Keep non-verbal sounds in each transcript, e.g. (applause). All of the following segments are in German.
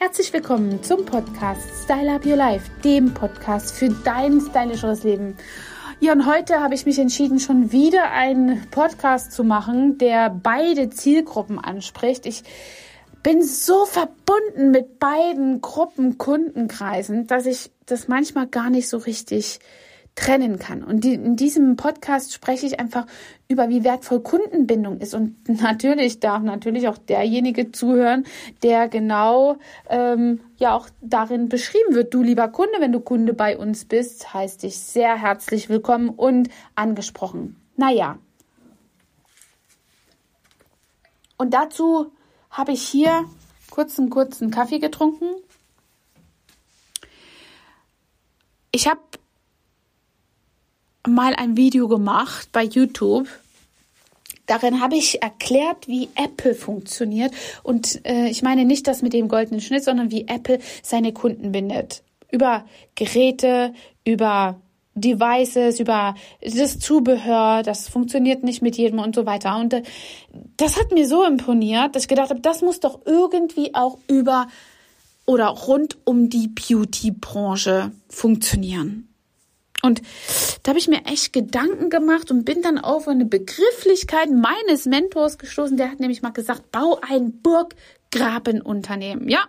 Herzlich willkommen zum Podcast Style Up Your Life, dem Podcast für dein stylischeres Leben. Ja, und heute habe ich mich entschieden, schon wieder einen Podcast zu machen, der beide Zielgruppen anspricht. Ich bin so verbunden mit beiden Gruppen Kundenkreisen, dass ich das manchmal gar nicht so richtig trennen kann. Und die, in diesem Podcast spreche ich einfach über, wie wertvoll Kundenbindung ist. Und (laughs) natürlich darf natürlich auch derjenige zuhören, der genau ähm, ja auch darin beschrieben wird. Du lieber Kunde, wenn du Kunde bei uns bist, heißt dich sehr herzlich willkommen und angesprochen. Naja. Und dazu habe ich hier kurz einen kurzen Kaffee getrunken. Ich habe mal ein Video gemacht bei YouTube. Darin habe ich erklärt, wie Apple funktioniert. Und äh, ich meine nicht das mit dem goldenen Schnitt, sondern wie Apple seine Kunden bindet. Über Geräte, über Devices, über das Zubehör, das funktioniert nicht mit jedem und so weiter. Und äh, das hat mir so imponiert, dass ich gedacht habe, das muss doch irgendwie auch über oder rund um die Beauty-Branche funktionieren. Und da habe ich mir echt Gedanken gemacht und bin dann auf eine Begrifflichkeit meines Mentors gestoßen. Der hat nämlich mal gesagt, bau ein Burggrabenunternehmen. Ja.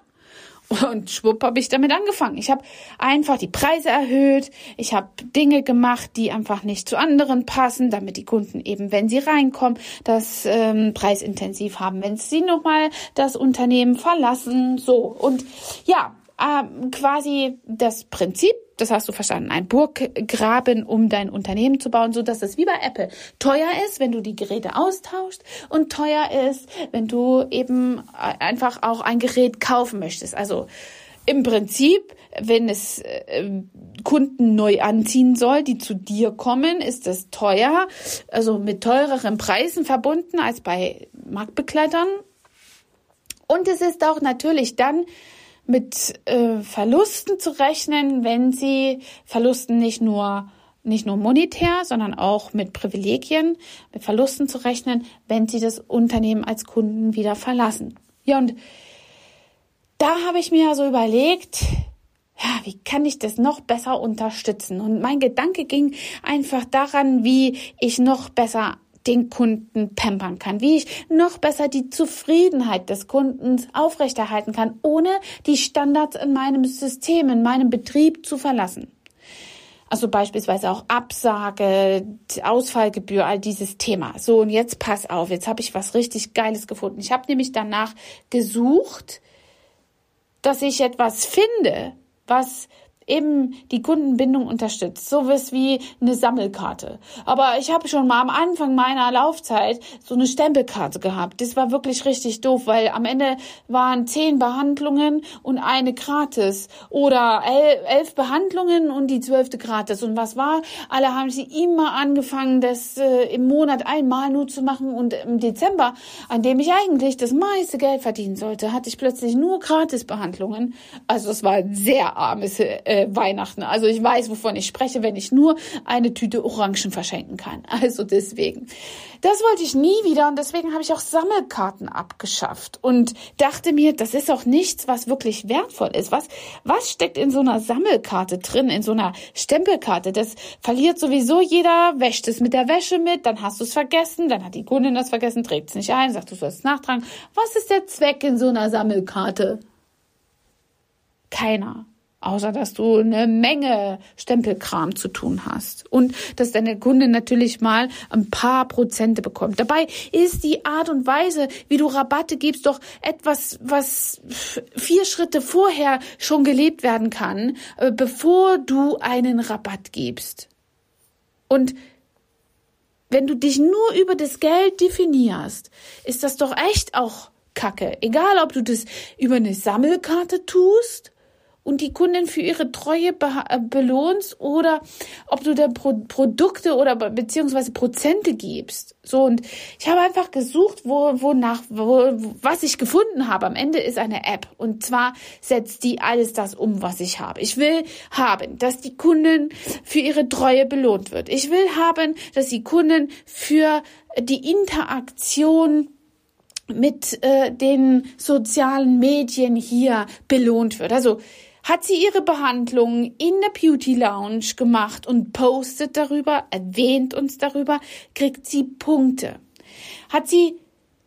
Und schwupp habe ich damit angefangen. Ich habe einfach die Preise erhöht. Ich habe Dinge gemacht, die einfach nicht zu anderen passen, damit die Kunden eben, wenn sie reinkommen, das ähm, preisintensiv haben, wenn sie nochmal das Unternehmen verlassen. So. Und ja, ähm, quasi das Prinzip das hast du verstanden, ein Burggraben, um dein Unternehmen zu bauen, so dass es wie bei Apple teuer ist, wenn du die Geräte austauschst und teuer ist, wenn du eben einfach auch ein Gerät kaufen möchtest. Also im Prinzip, wenn es äh, Kunden neu anziehen soll, die zu dir kommen, ist es teuer, also mit teureren Preisen verbunden als bei Marktbegleitern. Und es ist auch natürlich dann mit äh, Verlusten zu rechnen, wenn sie Verlusten nicht nur nicht nur monetär, sondern auch mit Privilegien, mit Verlusten zu rechnen, wenn sie das Unternehmen als Kunden wieder verlassen. Ja, und da habe ich mir so überlegt, ja, wie kann ich das noch besser unterstützen? Und mein Gedanke ging einfach daran, wie ich noch besser den Kunden pampern kann, wie ich noch besser die Zufriedenheit des Kundens aufrechterhalten kann, ohne die Standards in meinem System, in meinem Betrieb zu verlassen. Also beispielsweise auch Absage, Ausfallgebühr, all dieses Thema. So, und jetzt pass auf, jetzt habe ich was richtig Geiles gefunden. Ich habe nämlich danach gesucht, dass ich etwas finde, was eben die Kundenbindung unterstützt. So was wie eine Sammelkarte. Aber ich habe schon mal am Anfang meiner Laufzeit so eine Stempelkarte gehabt. Das war wirklich richtig doof, weil am Ende waren zehn Behandlungen und eine gratis. Oder elf Behandlungen und die zwölfte gratis. Und was war? Alle haben sie immer angefangen, das äh, im Monat einmal nur zu machen. Und im Dezember, an dem ich eigentlich das meiste Geld verdienen sollte, hatte ich plötzlich nur Gratisbehandlungen. Also es war ein sehr armes äh, Weihnachten. Also ich weiß, wovon ich spreche, wenn ich nur eine Tüte Orangen verschenken kann. (laughs) Also deswegen. Das wollte ich nie wieder und deswegen habe ich auch Sammelkarten abgeschafft und dachte mir, das ist auch nichts, was wirklich wertvoll ist. Was, was steckt in so einer Sammelkarte drin, in so einer Stempelkarte? Das verliert sowieso jeder, wäscht es mit der Wäsche mit, dann hast du es vergessen, dann hat die Kundin das vergessen, trägt es nicht ein, sagt, du sollst nachtragen. Was ist der Zweck in so einer Sammelkarte? Keiner. Außer dass du eine Menge Stempelkram zu tun hast. Und dass deine Kunde natürlich mal ein paar Prozente bekommt. Dabei ist die Art und Weise, wie du Rabatte gibst, doch etwas, was vier Schritte vorher schon gelebt werden kann, äh, bevor du einen Rabatt gibst. Und wenn du dich nur über das Geld definierst, ist das doch echt auch Kacke. Egal, ob du das über eine Sammelkarte tust und die Kundin für ihre Treue äh, belohnst oder ob du da Pro Produkte oder beziehungsweise Prozente gibst. So und ich habe einfach gesucht, wo wonach wo, was ich gefunden habe. Am Ende ist eine App und zwar setzt die alles das um, was ich habe. Ich will haben, dass die Kundin für ihre Treue belohnt wird. Ich will haben, dass die Kundin für die Interaktion mit äh, den sozialen Medien hier belohnt wird. Also hat sie ihre Behandlung in der Beauty Lounge gemacht und postet darüber, erwähnt uns darüber, kriegt sie Punkte. Hat sie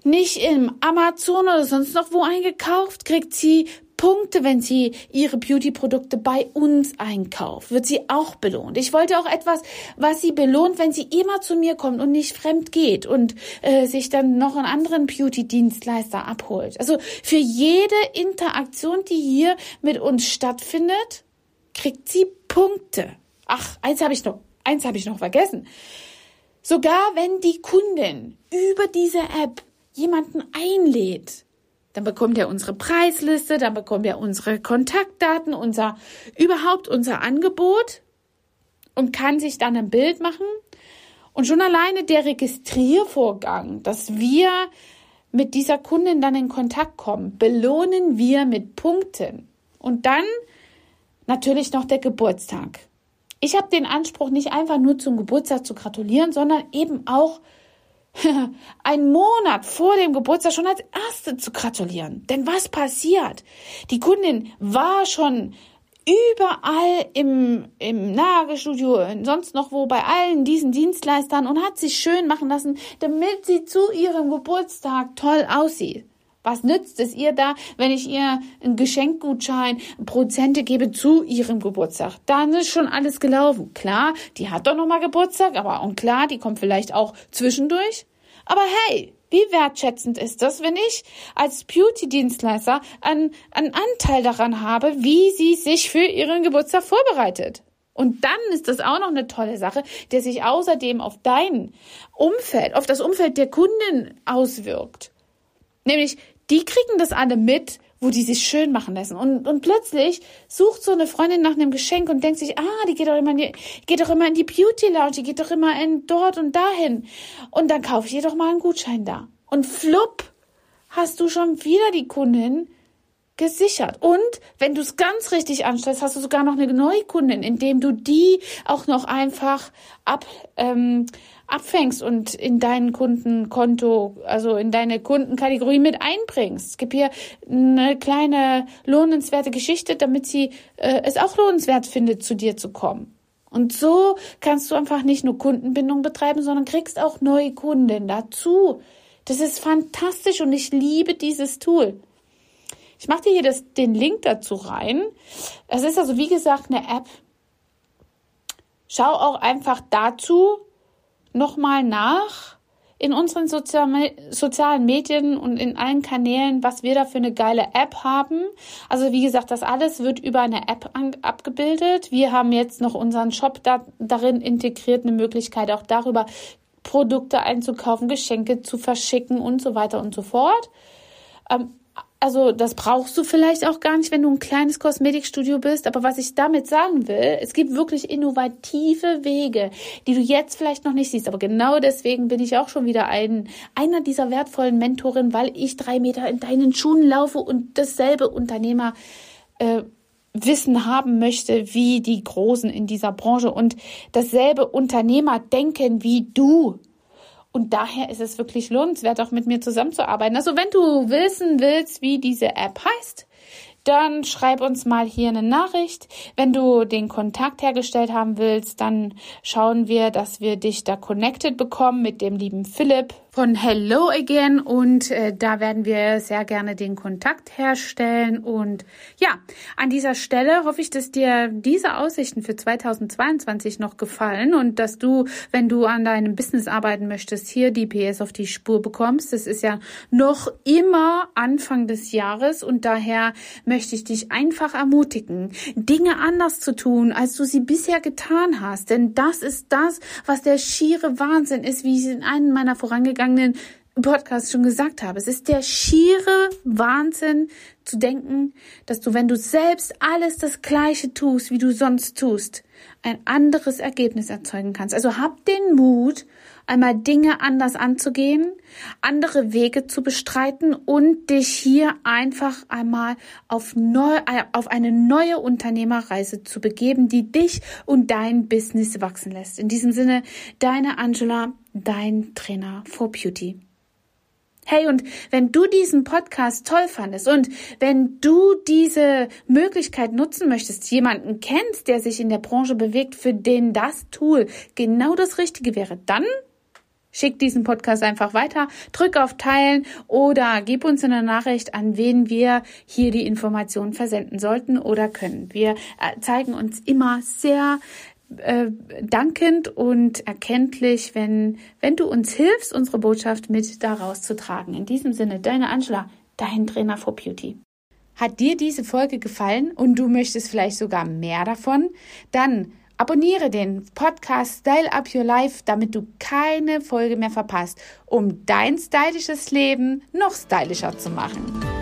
nicht im Amazon oder sonst noch wo eingekauft, kriegt sie Punkte, wenn sie ihre Beauty-Produkte bei uns einkauft, wird sie auch belohnt. Ich wollte auch etwas, was sie belohnt, wenn sie immer zu mir kommt und nicht fremd geht und äh, sich dann noch einen anderen Beauty-Dienstleister abholt. Also für jede Interaktion, die hier mit uns stattfindet, kriegt sie Punkte. Ach, eins habe ich noch, eins habe ich noch vergessen. Sogar wenn die Kundin über diese App jemanden einlädt, dann bekommt er unsere Preisliste, dann bekommt er unsere Kontaktdaten, unser, überhaupt unser Angebot und kann sich dann ein Bild machen. Und schon alleine der Registriervorgang, dass wir mit dieser Kundin dann in Kontakt kommen, belohnen wir mit Punkten. Und dann natürlich noch der Geburtstag. Ich habe den Anspruch, nicht einfach nur zum Geburtstag zu gratulieren, sondern eben auch (laughs) ein Monat vor dem Geburtstag schon als Erste zu gratulieren. Denn was passiert? Die Kundin war schon überall im, im Nagelstudio und sonst noch wo bei allen diesen Dienstleistern und hat sich schön machen lassen, damit sie zu ihrem Geburtstag toll aussieht. Was nützt es ihr da, wenn ich ihr einen Geschenkgutschein, Prozente gebe zu ihrem Geburtstag? Dann ist schon alles gelaufen. Klar, die hat doch noch mal Geburtstag, aber und klar, die kommt vielleicht auch zwischendurch. Aber hey, wie wertschätzend ist das, wenn ich als Beauty-Dienstleister einen, einen Anteil daran habe, wie sie sich für ihren Geburtstag vorbereitet? Und dann ist das auch noch eine tolle Sache, der sich außerdem auf dein Umfeld, auf das Umfeld der Kunden auswirkt. Nämlich, die kriegen das alle mit, wo die sich schön machen lassen. Und, und plötzlich sucht so eine Freundin nach einem Geschenk und denkt sich, ah, die geht doch immer in die, geht doch immer in die Beauty Lounge, die geht doch immer in dort und dahin. Und dann kaufe ich ihr doch mal einen Gutschein da. Und flupp, hast du schon wieder die Kundin gesichert. Und wenn du es ganz richtig anstellst, hast du sogar noch eine neue Kundin, indem du die auch noch einfach ab, ähm, abfängst und in dein Kundenkonto, also in deine Kundenkategorie mit einbringst. Es gibt hier eine kleine lohnenswerte Geschichte, damit sie äh, es auch lohnenswert findet, zu dir zu kommen. Und so kannst du einfach nicht nur Kundenbindung betreiben, sondern kriegst auch neue Kunden dazu. Das ist fantastisch und ich liebe dieses Tool. Ich mache dir hier das, den Link dazu rein. Es ist also, wie gesagt, eine App. Schau auch einfach dazu, nochmal nach in unseren sozialen Medien und in allen Kanälen, was wir da für eine geile App haben. Also wie gesagt, das alles wird über eine App abgebildet. Wir haben jetzt noch unseren Shop da, darin integriert, eine Möglichkeit auch darüber Produkte einzukaufen, Geschenke zu verschicken und so weiter und so fort. Ähm, also das brauchst du vielleicht auch gar nicht, wenn du ein kleines Kosmetikstudio bist. Aber was ich damit sagen will, es gibt wirklich innovative Wege, die du jetzt vielleicht noch nicht siehst. Aber genau deswegen bin ich auch schon wieder ein, einer dieser wertvollen Mentoren, weil ich drei Meter in deinen Schuhen laufe und dasselbe Unternehmer äh, Wissen haben möchte wie die Großen in dieser Branche und dasselbe Unternehmer denken wie du. Und daher ist es wirklich lohnenswert, auch mit mir zusammenzuarbeiten. Also wenn du wissen willst, wie diese App heißt, dann schreib uns mal hier eine Nachricht. Wenn du den Kontakt hergestellt haben willst, dann schauen wir, dass wir dich da connected bekommen mit dem lieben Philipp von Hello Again und äh, da werden wir sehr gerne den Kontakt herstellen und ja, an dieser Stelle hoffe ich, dass dir diese Aussichten für 2022 noch gefallen und dass du, wenn du an deinem Business arbeiten möchtest, hier die PS auf die Spur bekommst. Das ist ja noch immer Anfang des Jahres und daher möchte ich dich einfach ermutigen, Dinge anders zu tun, als du sie bisher getan hast, denn das ist das, was der schiere Wahnsinn ist, wie ich in einem meiner vorangegangenen vergangenen Podcast schon gesagt habe. Es ist der schiere Wahnsinn zu denken, dass du, wenn du selbst alles das Gleiche tust, wie du sonst tust, ein anderes Ergebnis erzeugen kannst. Also hab den Mut, einmal Dinge anders anzugehen, andere Wege zu bestreiten und dich hier einfach einmal auf, neu, äh, auf eine neue Unternehmerreise zu begeben, die dich und dein Business wachsen lässt. In diesem Sinne, deine Angela, dein Trainer for Beauty. Hey, und wenn du diesen Podcast toll fandest und wenn du diese Möglichkeit nutzen möchtest, jemanden kennst, der sich in der Branche bewegt, für den das Tool genau das Richtige wäre, dann Schick diesen Podcast einfach weiter, drück auf Teilen oder gib uns eine Nachricht, an wen wir hier die Informationen versenden sollten oder können. Wir äh, zeigen uns immer sehr äh, dankend und erkenntlich, wenn, wenn du uns hilfst, unsere Botschaft mit daraus zu tragen. In diesem Sinne, deine Angela, dein Trainer for Beauty. Hat dir diese Folge gefallen und du möchtest vielleicht sogar mehr davon? Dann abonniere den Podcast Style Up Your Life, damit du keine Folge mehr verpasst, um dein stylisches Leben noch stylischer zu machen.